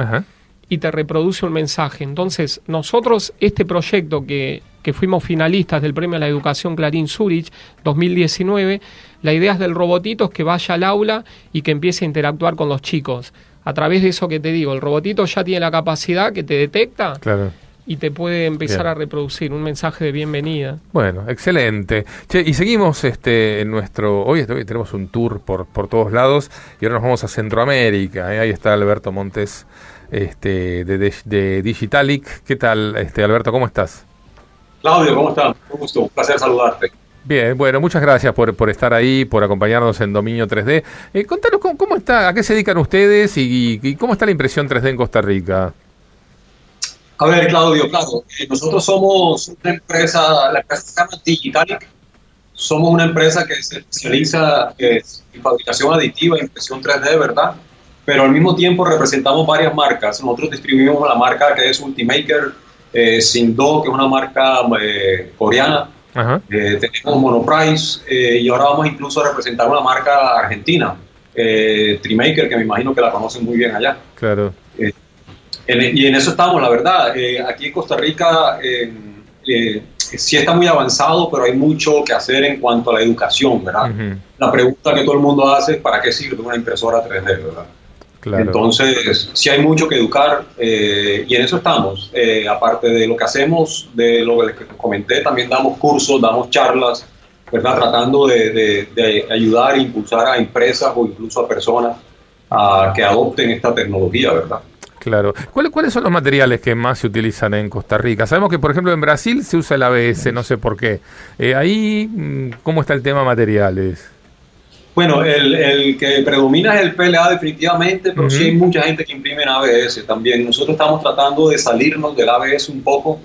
y te reproduce un mensaje. Entonces, nosotros, este proyecto que que fuimos finalistas del Premio a la Educación Clarín Zurich 2019, la idea es del robotito es que vaya al aula y que empiece a interactuar con los chicos. A través de eso que te digo, el robotito ya tiene la capacidad que te detecta y te puede empezar a reproducir un mensaje de bienvenida. Bueno, excelente. y seguimos este en nuestro hoy, tenemos un tour por, por todos lados y ahora nos vamos a Centroamérica. ¿eh? Ahí está Alberto Montes este, de, de Digitalic. ¿Qué tal, este, Alberto? ¿Cómo estás? Claudio, ¿cómo estás? Un gusto, un placer saludarte. Bien, bueno, muchas gracias por, por estar ahí, por acompañarnos en Dominio 3D. Eh, contanos cómo, está, a qué se dedican ustedes y, cómo está la impresión 3D en Costa Rica. A ver, Claudio, claro, eh, nosotros somos una empresa, la empresa se llama Digitalic, somos una empresa que se especializa en fabricación aditiva, impresión 3D, ¿verdad? Pero al mismo tiempo representamos varias marcas. Nosotros distribuimos la marca que es Ultimaker, eh, Sindo, que es una marca eh, coreana. Eh, tenemos Monoprice eh, y ahora vamos incluso a representar una marca argentina, Trimaker, que me imagino que la conocen muy bien allá. Claro. y en eso estamos, la verdad. aquí en Costa Rica sí está muy avanzado, pero hay mucho que hacer en cuanto a la educación, ¿verdad? La pregunta que todo el mundo hace es ¿para qué sirve una impresora 3D, verdad? Entonces, sí hay mucho que educar eh, y en eso estamos. Eh, aparte de lo que hacemos, de lo que comenté, también damos cursos, damos charlas, ¿verdad? tratando de, ayudar e impulsar a empresas o incluso a personas a que adopten esta tecnología, ¿verdad? Claro. ¿Cuáles, ¿Cuáles son los materiales que más se utilizan en Costa Rica? Sabemos que, por ejemplo, en Brasil se usa el ABS, no sé por qué. Eh, ahí, mm, ¿cómo está el tema materiales? Bueno, el, el, que predomina es el PLA definitivamente, pero sí hay mucha gente que imprime en ABS también. Nosotros estamos tratando de salirnos del ABS un poco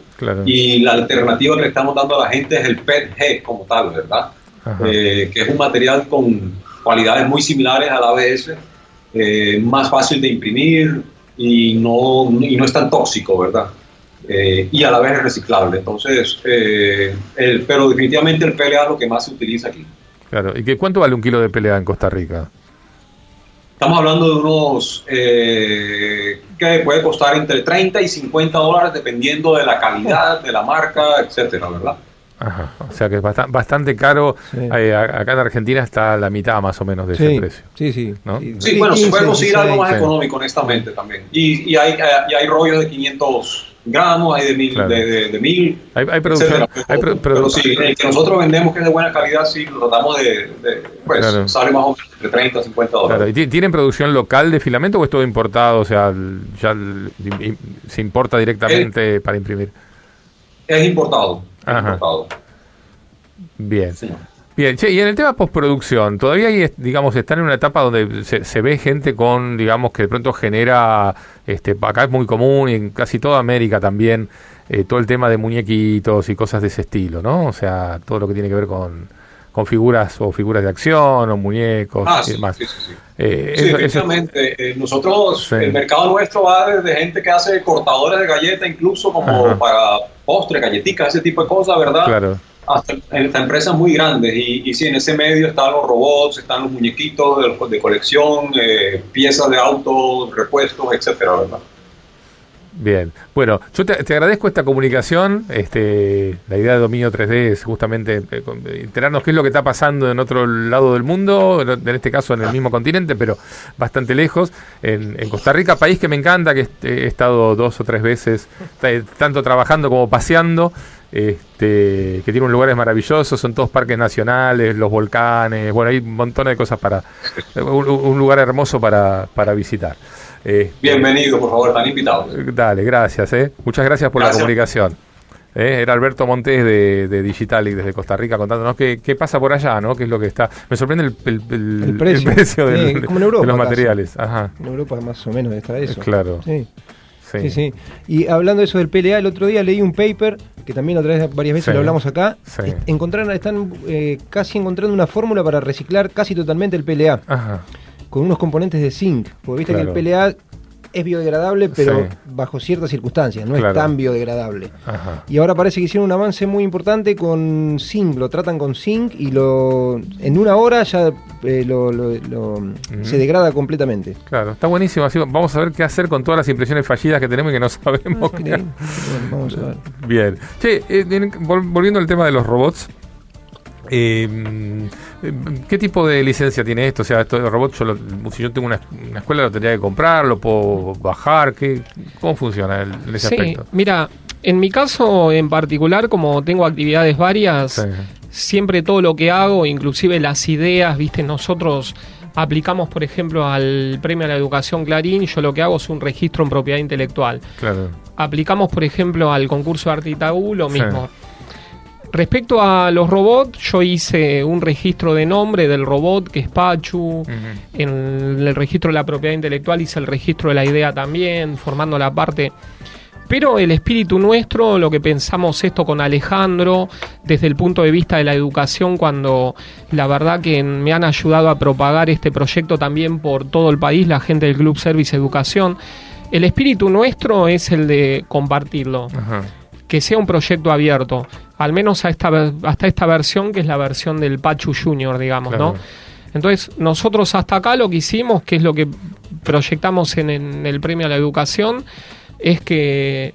y la alternativa que le estamos dando a la gente es el PET-G como tal, ¿verdad? Eh, que es un material con cualidades muy similares al ABS, eh, más fácil de imprimir y no, y no es tan tóxico, ¿verdad? Eh, y a la vez es reciclable. Entonces, el, pero definitivamente el PLA es lo que más se utiliza aquí. Claro, ¿y qué, cuánto vale un kilo de pelea en Costa Rica? Estamos hablando de unos eh, que puede costar entre 30 y 50 dólares dependiendo de la calidad, de la marca, etcétera, ¿verdad? Ajá, o sea que es bastante, caro. Eh, acá en Argentina está la mitad más o menos de ese precio. Sí, sí. Sí, bueno, se puede conseguir algo más económico, honestamente, también. Y, y, hay, y hay rollos de 500 gramos, hay de mil, de, de, mil hay, hay producción, pero, sí, el que nosotros vendemos que es de buena calidad, sí, lo tratamos de, pues sale más o menos entre 30 a 50 dólares. Claro. ¿Y ¿Tienen producción local de filamento o es todo importado? O sea, ya se importa directamente para imprimir. Es importado. Es importado. Bien. Bien, y en el tema postproducción, todavía hay, digamos, están en una etapa donde se, ve gente con, digamos, que de pronto genera, este, acá es muy común y en casi toda América también, eh, todo el tema de muñequitos y cosas de ese estilo, ¿no? O sea, todo lo que tiene que ver con, con figuras o figuras de acción o muñecos ah, y demás. Sí, sí, sí. Eh, efectivamente. Eh, nosotros, el mercado nuestro va desde gente que hace cortadores de galleta, incluso como para postre, galletitas, ese tipo de cosas, ¿verdad? Claro. Hasta, empresas muy grandes. Y, y sí, en ese medio están los robots, están los muñequitos de, colección, eh, piezas de autos, repuestos, etcétera, ¿verdad? Bien, bueno, yo te, agradezco esta comunicación. Este, la idea de dominio 3D es justamente eh, enterarnos qué es lo que está pasando en otro lado del mundo, en este caso en el mismo continente, pero bastante lejos, en, Costa Rica, país que me encanta, que he estado dos o tres veces, tanto trabajando como paseando. Este, que tiene un lugares maravillosos, son todos parques nacionales, los volcanes, bueno, hay un montón de cosas para, un, lugar hermoso para, para visitar. Eh, Bienvenido, por favor, están invitados. Dale, gracias. Eh. Muchas gracias por la comunicación. Eh, era Alberto Montes de, de Digitalic desde Costa Rica contándonos qué, qué, pasa por allá, ¿no? ¿Qué es lo que está? Me sorprende el, precio, de los materiales. Ajá. En Europa más o menos está eso. Claro. Sí. Sí. sí. Y hablando de eso del PLA, el otro día leí un paper, que también otra vez varias veces lo hablamos acá. Encontraron, están casi encontrando una fórmula para reciclar casi totalmente el PLA. Ajá con unos componentes de zinc. Porque viste que el PLA es biodegradable, pero bajo ciertas circunstancias, no es tan biodegradable. Y ahora parece que hicieron un avance muy importante con zinc, lo tratan con zinc y lo en una hora ya eh, lo, se degrada completamente. Claro, está buenísimo. Así vamos a ver qué hacer con todas las impresiones fallidas que tenemos y que no sabemos. vamos a ver. Bien. Che, eh, volviendo al tema de los robots. Eh, ¿Qué tipo de licencia tiene esto? O sea, esto de robot, yo si yo tengo una, escuela, lo tendría que comprar, lo puedo bajar. ¿qué, ¿Cómo funciona en ese sí, Mira, en mi caso en particular, como tengo actividades varias, siempre todo lo que hago, inclusive las ideas, viste, nosotros aplicamos, por ejemplo, al premio a la educación Clarín, yo lo que hago es un registro en propiedad intelectual. Claro. Aplicamos, por ejemplo, al concurso de arte Itaú, lo mismo. Respecto a los robots, yo hice un registro de nombre del robot, que es Pachu. En el registro de la propiedad intelectual hice el registro de la idea también, formando la parte. Pero el espíritu nuestro, lo que pensamos esto con Alejandro, desde el punto de vista de la educación, cuando la verdad que me han ayudado a propagar este proyecto también por todo el país, la gente del Club Service Educación, el espíritu nuestro es el de compartirlo. Que sea un proyecto abierto al menos a esta, hasta esta versión que es la versión del Pachu Junior, digamos, ¿no? Entonces, nosotros hasta acá lo que hicimos, que es lo que proyectamos en, en el premio a la educación, es que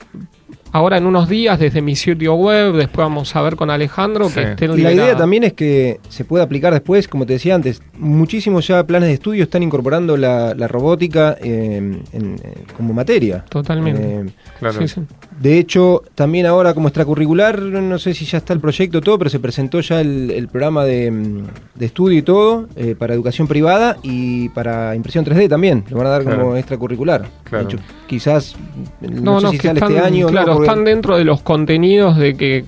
ahora en unos días desde mi sitio web, después vamos a ver con Alejandro que Y la idea también es que se pueda aplicar después, como te decía antes, muchísimos ya planes de estudio están incorporando la, robótica eh, como materia. Totalmente. Eh, claro. De hecho, también ahora como extracurricular, no sé si ya está el proyecto todo, pero se presentó ya el, programa de, estudio y todo eh, para educación privada y para impresión 3D también. Lo van a dar como extracurricular. Claro. De hecho, quizás no, sé si sale este año. Claro, están dentro de los contenidos de que,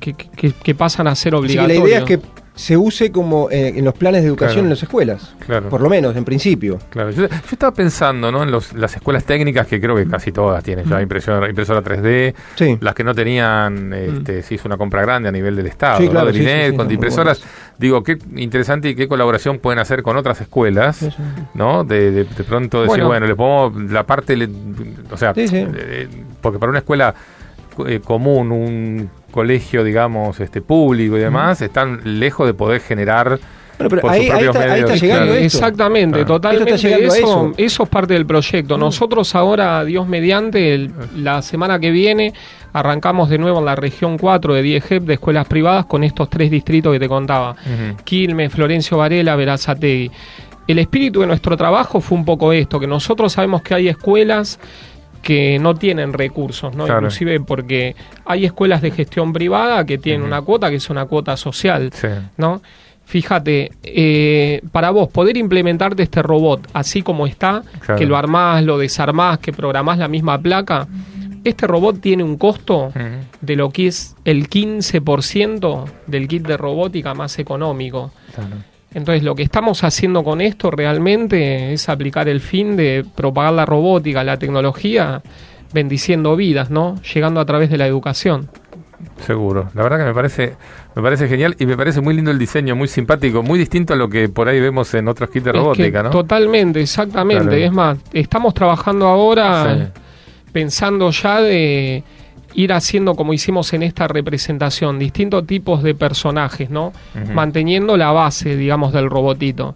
que, pasan a ser obligatorios. la idea es que se use como eh, en los planes de educación en las escuelas. Claro. Por lo menos, en principio. Claro. Yo, estaba pensando ¿no? en las escuelas técnicas, que creo que casi todas tienen ya mm. impresora, impresora 3D. Sí. Las que no tenían, este, mm. se hizo una compra grande a nivel del Estado, sí, claro, del INED, con impresoras. Digo, qué interesante y qué colaboración pueden hacer con otras escuelas, ¿no? De, de, pronto decir, bueno, le pongo la parte, o sea, porque para una escuela eh, común, un colegio, digamos, este público y demás, están lejos de poder generar pero ahí, está, llegando Exactamente, totalmente. eso, eso. es parte del proyecto. Mm. Nosotros ahora, Dios mediante, la semana que viene arrancamos de nuevo en la región 4 de 10 de escuelas privadas con estos tres distritos que te contaba. Quilmes, Florencio Varela, Verazategui. El espíritu de nuestro trabajo fue un poco esto, que nosotros sabemos que hay escuelas que no tienen recursos, ¿no? Inclusive porque hay escuelas de gestión privada que tienen una cuota que es una cuota social, ¿no? Fíjate, eh, para vos poder implementarte este robot así como está, que lo armás, lo desarmás, que programás la misma placa, este robot tiene un costo de lo que es el 15% del kit de robótica más económico. Entonces lo que estamos haciendo con esto realmente es aplicar el fin de propagar la robótica, la tecnología bendiciendo vidas, ¿no? Llegando a través de la educación. Seguro. La verdad que me parece, me parece genial y me parece muy lindo el diseño, muy simpático, muy distinto a lo que por ahí vemos en otros kits de robótica, ¿no? Totalmente, exactamente. Es más, estamos trabajando ahora pensando ya de ir haciendo como hicimos en esta representación, distintos tipos de personajes, ¿no? Manteniendo la base, digamos, del robotito.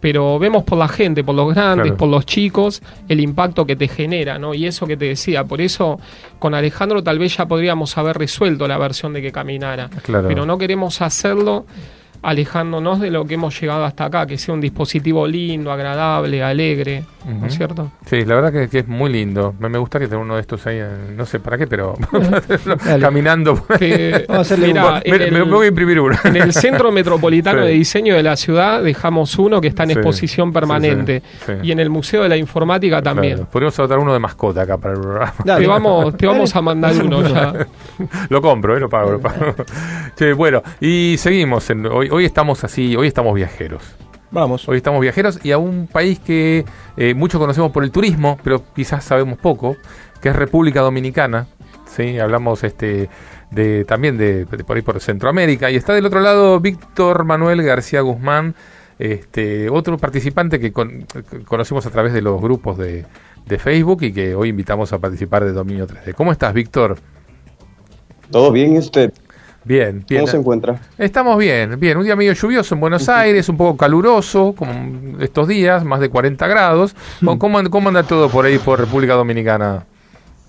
Pero vemos por la gente, por los grandes, por los chicos, el impacto que te genera, ¿no? Y eso que te decía, por eso con Alejandro tal vez ya podríamos haber resuelto la versión de que caminara, pero no queremos hacerlo alejándonos de lo que hemos llegado hasta acá, que sea un dispositivo lindo, agradable, alegre, ¿no es cierto? Sí, la verdad que, es muy lindo. Me, gustaría tener uno de estos ahí, no sé para qué, pero caminando. me, voy a imprimir uno. en el Centro Metropolitano de Diseño de la ciudad dejamos uno que está en exposición permanente y en el Museo de la Informática también. Podríamos adoptar uno de mascota acá para el programa. te, vamos, te vamos a mandar uno ya. lo compro, ¿eh? lo pago. Lo pago. bueno, y seguimos. En, hoy, hoy estamos así, hoy estamos viajeros. Vamos. Hoy estamos viajeros y a un país que eh, muchos conocemos por el turismo, pero quizás sabemos poco, que es República Dominicana. Sí, hablamos este de también de, por ahí por Centroamérica y está del otro lado Víctor Manuel García Guzmán, este otro participante que conocemos a través de los grupos de, de Facebook y que hoy invitamos a participar de Dominio 3D. ¿Cómo estás, Víctor? Todo bien, ¿y usted? Bien, bien. ¿Cómo se encuentra? Estamos bien, bien. Un día medio lluvioso en Buenos Aires, un poco caluroso, como estos días, más de 40 grados. ¿Cómo, cómo anda todo por ahí, por República Dominicana?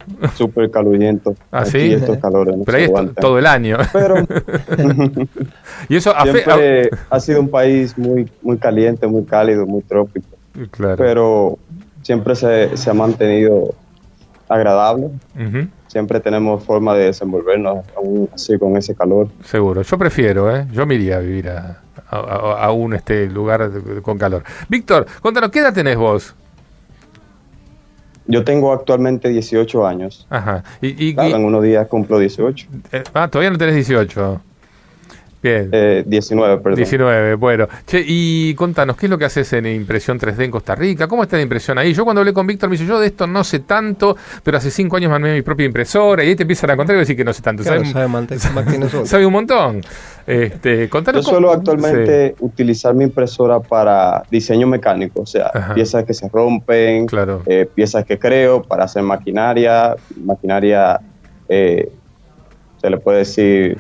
Súper caluriento. ¿Ah, sí? Estos calores Pero ahí es todo el año. Pero y eso siempre ha sido un país muy, muy caliente, muy cálido, muy trópico. Claro. Pero siempre se, se ha mantenido agradable. Siempre tenemos forma de desenvolvernos aún así con ese calor. Seguro, yo prefiero, ¿eh? yo me iría a vivir a, un este lugar con calor. Víctor, cuéntanos, ¿qué edad tenés vos? Yo tengo actualmente 18 años. Ajá. Y, en unos días cumplo 18. Eh, ah, todavía no tenés 18. Bien. 19, eh, perdón. 19, bueno. Che, y contanos, ¿qué es lo que haces en impresión 3D en Costa Rica? ¿Cómo está la impresión ahí? Yo cuando hablé con Víctor me dice, yo de esto no sé tanto, pero hace 5 años me armé mi propia impresora y ahí te empiezan a contar y decir que no sé tanto. sabe, sabe, sabe un montón. Este, contanos yo suelo actualmente utilizar mi impresora para diseño mecánico, o sea, piezas que se rompen, eh, piezas que creo para hacer maquinaria, maquinaria, eh, se le puede decir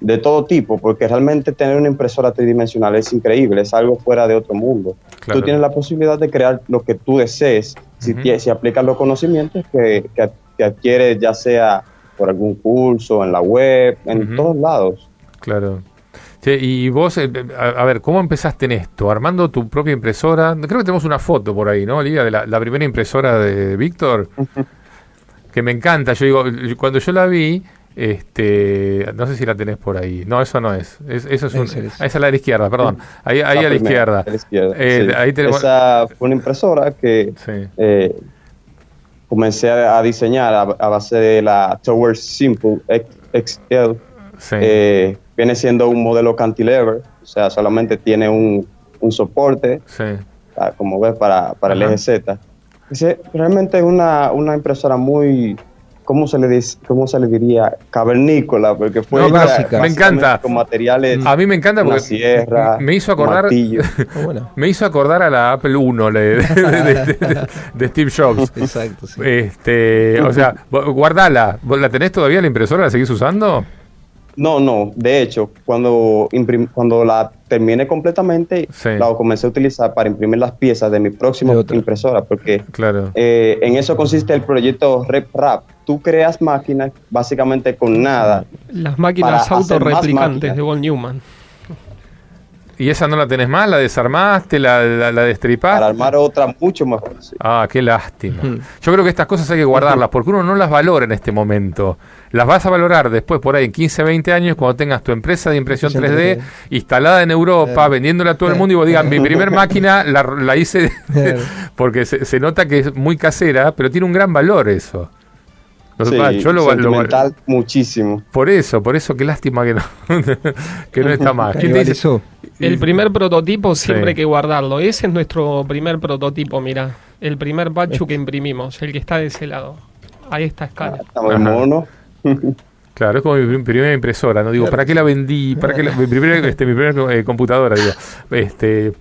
de todo tipo, porque realmente tener una impresora tridimensional es increíble, es algo fuera de otro mundo. Tú tienes la posibilidad de crear lo que tú desees si, si aplicas los conocimientos que, que, adquieres, ya sea por algún curso, en la web, en todos lados. Claro. y vos, eh, a, ver, ¿cómo empezaste en esto? ¿Armando tu propia impresora? Creo que tenemos una foto por ahí, ¿no, Olivia? De la, la primera impresora de Víctor, que me encanta. Yo digo, cuando yo la vi, este, no sé si la tenés por ahí. No, eso no es. eso es un, esa es la de la izquierda, perdón. Ahí, ahí a la izquierda. Eh, ahí tenemos... Esa fue una impresora que eh, comencé a, diseñar a, base de la Tower Simple XL. Eh, viene siendo un modelo cantilever, o sea, solamente tiene un, un soporte, ah, como ves, para, para el eje Z. realmente es una, una impresora muy ¿cómo se le dice, cómo se le diría? Cavernícola, porque fue básica. Me encanta. Con materiales. A mí me encanta porque sierra, me hizo acordar me hizo acordar a la Apple I de, Steve Jobs. Exacto, sí. Este, o sea, guardala. ¿La tenés todavía la impresora? ¿La seguís usando? No, no. De hecho, cuando, cuando la terminé completamente, la comencé a utilizar para imprimir las piezas de mi próxima impresora, porque claro. Eh, en eso consiste el proyecto RepRap. Tú creas máquinas básicamente con nada. Las máquinas autorreplicantes de Von Newman. ¿Y esa no la tenés más? ¿La desarmaste? ¿La, la, destripaste? Para armar otra mucho mejor. Ah, qué lástima. Yo creo que estas cosas hay que guardarlas porque uno no las valora en este momento. Las vas a valorar después, por ahí, en 15, 20 años, cuando tengas tu empresa de impresión 3D instalada en Europa, vendiéndola a todo el mundo y vos digas, mi primer máquina la, hice porque se, nota que es muy casera, pero tiene un gran valor eso. Yo lo, muchísimo. Por eso, por eso, qué lástima que no, que no está más. ¿Quién te dice? El primer prototipo siempre hay que guardarlo. Ese es nuestro primer prototipo, mira. El primer pachu que imprimimos, el que está de ese lado. a esta escala. Está muy mono. Claro, es como mi primera impresora, ¿no? Digo, ¿para qué la vendí? ¿Para qué mi primera, este, mi primera eh, computadora, digo? Este,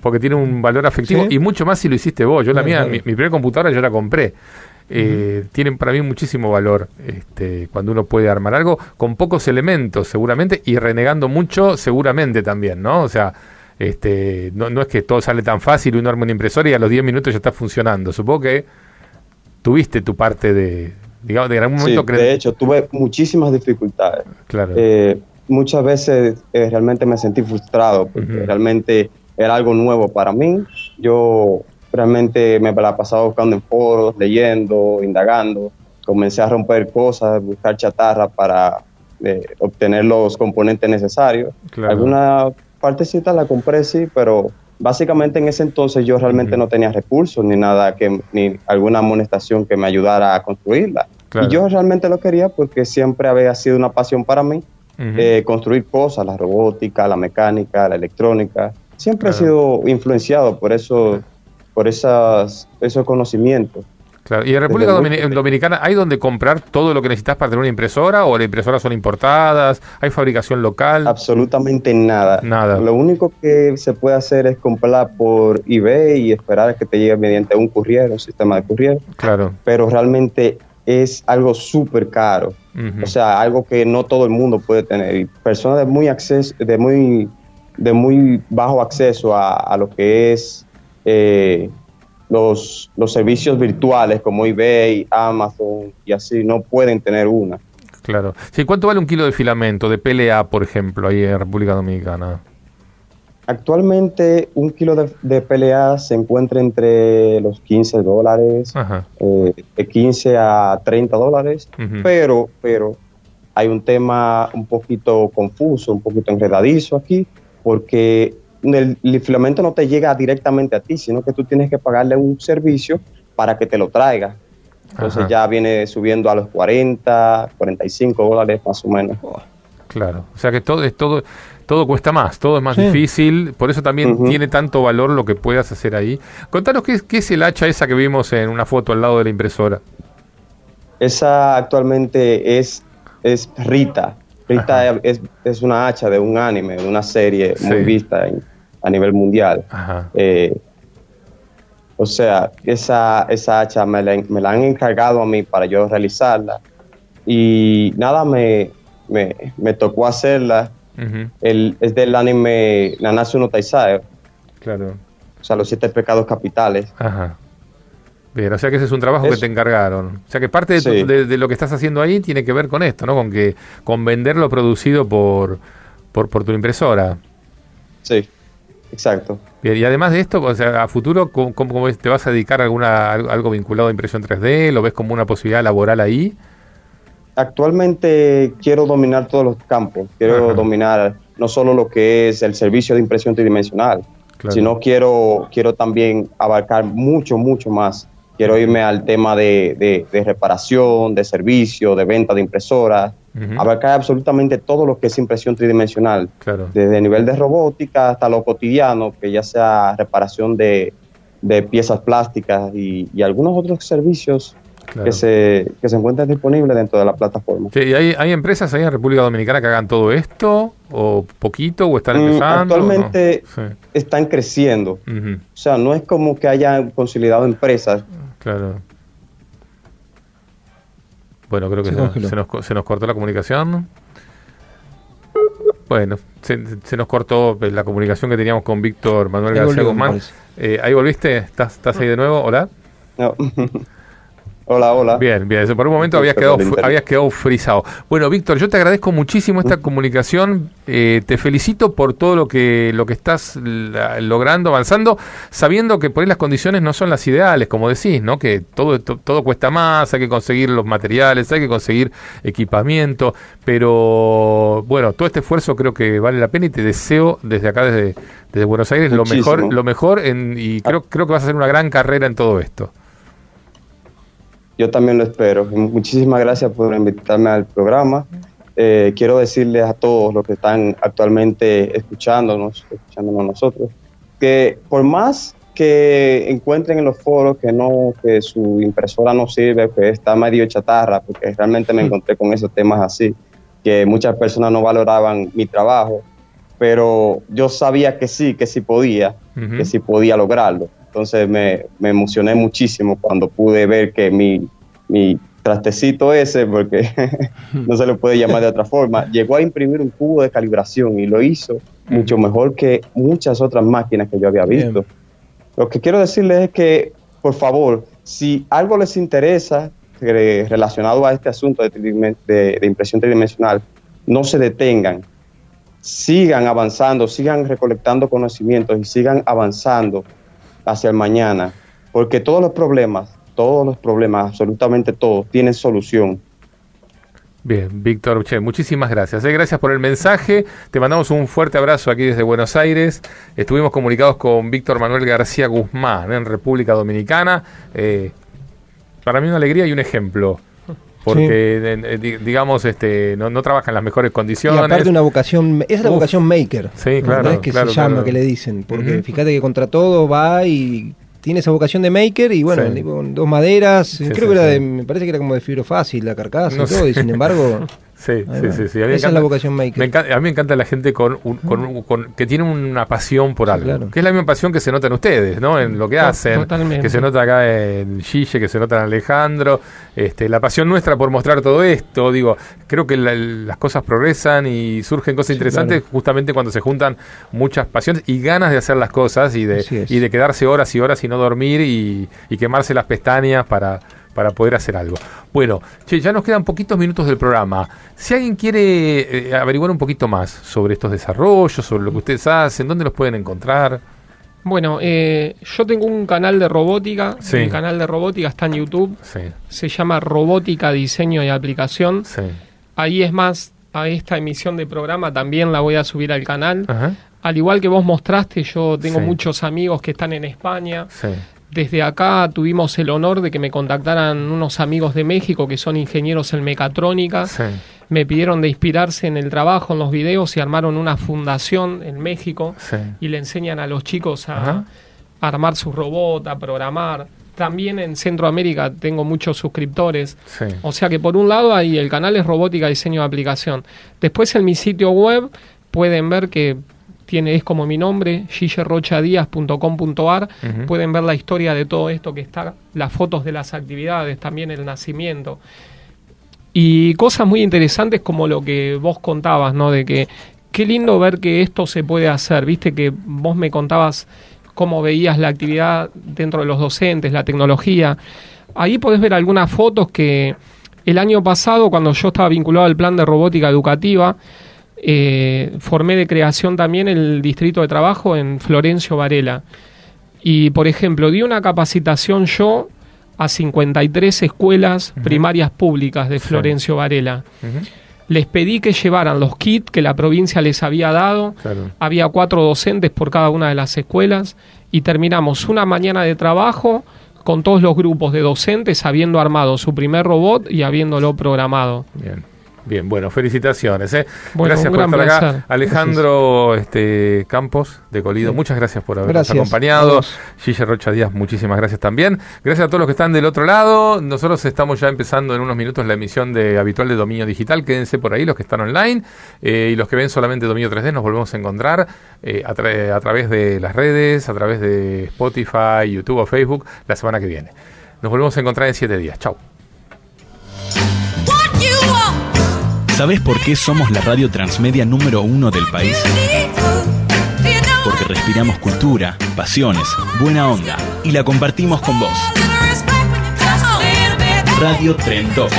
porque tiene un valor afectivo y mucho más si lo hiciste vos. Yo la mía, mi, primera computadora yo la compré. Eh, Tienen para mí muchísimo valor este, cuando uno puede armar algo con pocos elementos, seguramente, y renegando mucho, seguramente también, ¿no? O sea, este, no, no es que todo sale tan fácil, uno arma una impresora y a los 10 minutos ya está funcionando. Supongo que tuviste tu parte de, digamos, de algún momento... de hecho, tuve muchísimas dificultades. Claro. Eh, muchas veces eh, realmente me sentí frustrado porque realmente era algo nuevo para mí. Yo realmente me la pasaba buscando en foros, leyendo, indagando. Comencé a romper cosas, buscar chatarra para eh, obtener los componentes necesarios. Alguna partecita la compré, sí, pero básicamente en ese entonces yo realmente no tenía recursos ni nada, que ni alguna amonestación que me ayudara a construirla. Y yo realmente lo quería porque siempre había sido una pasión para mí eh, construir cosas, la robótica, la mecánica, la electrónica. Siempre he sido influenciado por eso, por esas, esos conocimientos. Claro. ¿Y en República Dominicana hay donde comprar todo lo que necesitas para tener una impresora o las impresoras son importadas? ¿Hay fabricación local? Absolutamente nada. Nada. Lo único que se puede hacer es comprar por eBay y esperar a que te llegue mediante un courier, un sistema de courier. Claro. Pero realmente es algo súper caro. O sea, algo que no todo el mundo puede tener. Y personas de muy acceso, de muy, de muy bajo acceso a, a lo que es eh, los, los servicios virtuales como eBay, Amazon y así no pueden tener una. Claro. Sí, ¿Cuánto vale un kilo de filamento de PLA, por ejemplo, ahí en República Dominicana? Actualmente un kilo de, PLA se encuentra entre los 15 dólares, eh, de 15 a 30 dólares, pero, pero hay un tema un poquito confuso, un poquito enredadizo aquí, porque el, filamento no te llega directamente a ti, sino que tú tienes que pagarle un servicio para que te lo traiga. Entonces ya viene subiendo a los 40, 45 dólares más o menos. Claro, o sea que todo es todo todo cuesta más, todo es más difícil, por eso también tiene tanto valor lo que puedas hacer ahí. Contanos qué, qué es el hacha esa que vimos en una foto al lado de la impresora. Esa actualmente es, es Rita. Rita es, es, una hacha de un anime, de una serie muy vista en, a nivel mundial. Eh, o sea, esa, esa hacha me la, han encargado a mí para yo realizarla y nada, me, me, tocó hacerla. El, es del anime Nanatsu no Taizai. Claro. O sea, los siete pecados capitales. Ajá. Bien, o sea que ese es un trabajo que te encargaron. O sea que parte de, de, lo que estás haciendo ahí tiene que ver con esto, ¿no? Con que con vender lo producido por, por, por tu impresora. Sí. Exacto. y además de esto, o sea, a futuro, ¿cómo, te vas a dedicar a alguna, algo vinculado a impresión 3D? ¿Lo ves como una posibilidad laboral ahí? Actualmente quiero dominar todos los campos. Quiero dominar no solo lo que es el servicio de impresión tridimensional, sino quiero, quiero también abarcar mucho, mucho más. Quiero irme al tema de, de reparación, de servicio, de venta de impresoras, abarcar absolutamente todo lo que es impresión tridimensional, desde el nivel de robótica hasta lo cotidiano, que ya sea reparación de, piezas plásticas y, algunos otros servicios que, se, que se encuentran disponibles dentro de la plataforma. ¿Y hay, hay, empresas ahí en República Dominicana que hagan todo esto? ¿O poquito? ¿O están mm, empezando? actualmente están creciendo. O sea, no es como que hayan consolidado empresas. Claro. Bueno, creo que se, nos, se, nos, cortó la comunicación. Bueno, se, nos cortó pues, la comunicación que teníamos con Víctor Manuel García Guzmán. Eh, ¿Ahí volviste? ¿Estás, ¿Estás ahí de nuevo? ¿Hola? No. Hola, hola. Bien, bien. Por un momento habías quedado, habías quedado frisado. Bueno, Víctor, yo te agradezco muchísimo esta comunicación. Eh, te felicito por todo lo que, lo que estás logrando, avanzando, sabiendo que por ahí las condiciones no son las ideales, como decís, ¿no? Que todo, todo cuesta más, hay que conseguir los materiales, hay que conseguir equipamiento. Pero bueno, todo este esfuerzo creo que vale la pena y te deseo desde acá, desde, desde Buenos Aires, lo mejor, lo mejor en, y creo, creo que vas a hacer una gran carrera en todo esto. Yo también lo espero. Muchísimas gracias por invitarme al programa. Eh, quiero decirles a todos los que están actualmente escuchándonos, escuchándonos nosotros, que por más que encuentren en los foros que no, que su impresora no sirve, que está medio chatarra, porque realmente me encontré con esos temas así, que muchas personas no valoraban mi trabajo, pero yo sabía que sí, que sí podía, que sí podía lograrlo. Entonces me, me, emocioné muchísimo cuando pude ver que mi, mi trastecito ese, porque no se le puede llamar de otra forma, llegó a imprimir un cubo de calibración y lo hizo mucho mejor que muchas otras máquinas que yo había visto. Lo que quiero decirles es que, por favor, si algo les interesa relacionado a este asunto de, impresión tridimensional, no se detengan, sigan avanzando, sigan recolectando conocimientos y sigan avanzando hacia el mañana, porque todos los problemas, todos los problemas, absolutamente todos, tienen solución. Bien, Víctor, muchísimas gracias. Eh, gracias por el mensaje. Te mandamos un fuerte abrazo aquí desde Buenos Aires. Estuvimos comunicados con Víctor Manuel García Guzmán en República Dominicana. Eh, para mí una alegría y un ejemplo. Porque, digamos, este, no, trabaja en las mejores condiciones. Y aparte una vocación, esa es la vocación maker. Sí, claro. Es que se llama, que le dicen. Porque fíjate que contra todo va y tiene esa vocación de maker y bueno, dos maderas, creo que era de, me parece que era como de fibro fácil la carcasa y todo, y sin embargo Sí, sí, sí, Esa es la vocación maker. a mí me encanta la gente con, con, que tiene una pasión por algo. Que es la misma pasión que se nota en ustedes, ¿no? En lo que hacen. Totalmente. Que se nota acá en Gille, que se nota en Alejandro. Este, la pasión nuestra por mostrar todo esto. Digo, creo que las cosas progresan y surgen cosas interesantes justamente cuando se juntan muchas pasiones y ganas de hacer las cosas y de, y de quedarse horas y horas y no dormir y, y quemarse las pestañas para para poder hacer algo. Bueno, che, ya nos quedan poquitos minutos del programa. Si alguien quiere eh, averiguar un poquito más sobre estos desarrollos, sobre lo que ustedes hacen, ¿dónde los pueden encontrar? Bueno, eh, yo tengo un canal de robótica. El canal de robótica está en YouTube. Se llama Robótica, Diseño y Aplicación. Ahí es más, a esta emisión de programa también la voy a subir al canal. Al igual que vos mostraste, yo tengo muchos amigos que están en España. Desde acá tuvimos el honor de que me contactaran unos amigos de México que son ingenieros en mecatrónica. Me pidieron de inspirarse en el trabajo, en los videos y armaron una fundación en México y le enseñan a los chicos a, armar su robot, a programar. También en Centroamérica tengo muchos suscriptores. O sea que por un lado ahí el canal es robótica, diseño de aplicación. Después en mi sitio web pueden ver que tiene, es como mi nombre, gillerrochadías.com.ar. Pueden ver la historia de todo esto que está, las fotos de las actividades, también el nacimiento. Y cosas muy interesantes como lo que vos contabas, ¿no? De que qué lindo ver que esto se puede hacer. Viste que vos me contabas cómo veías la actividad dentro de los docentes, la tecnología. Ahí podés ver algunas fotos que el año pasado, cuando yo estaba vinculado al plan de robótica educativa, eh, formé de creación también el distrito de trabajo en Florencio Varela. Y, por ejemplo, di una capacitación yo a 53 escuelas primarias públicas de Florencio Varela. Les pedí que llevaran los kits que la provincia les había dado. Había cuatro docentes por cada una de las escuelas y terminamos una mañana de trabajo con todos los grupos de docentes habiendo armado su primer robot y habiéndolo programado. Bien. Bien, bueno, felicitaciones. ¿eh? gracias por estar acá. Alejandro este, Campos de Colido, muchas gracias por habernos acompañado. Gille Rocha Díaz, muchísimas gracias también. Gracias a todos los que están del otro lado. Nosotros estamos ya empezando en unos minutos la emisión de habitual de Dominio Digital. Quédense por ahí los que están online eh, y los que ven solamente Dominio 3D. Nos volvemos a encontrar eh, a, a través de las redes, a través de Spotify, YouTube o Facebook la semana que viene. Nos volvemos a encontrar en siete días. Chau. ¿Sabes por qué somos la radio transmedia número uno del país? Porque respiramos cultura, pasiones, buena onda y la compartimos con vos. Radio Trend Topic.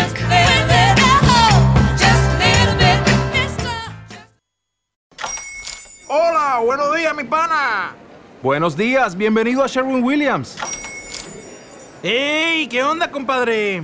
Hola, buenos días, mi pana. Buenos días, bienvenido a Sherwin Williams. ¡Ey! ¿Qué onda, compadre?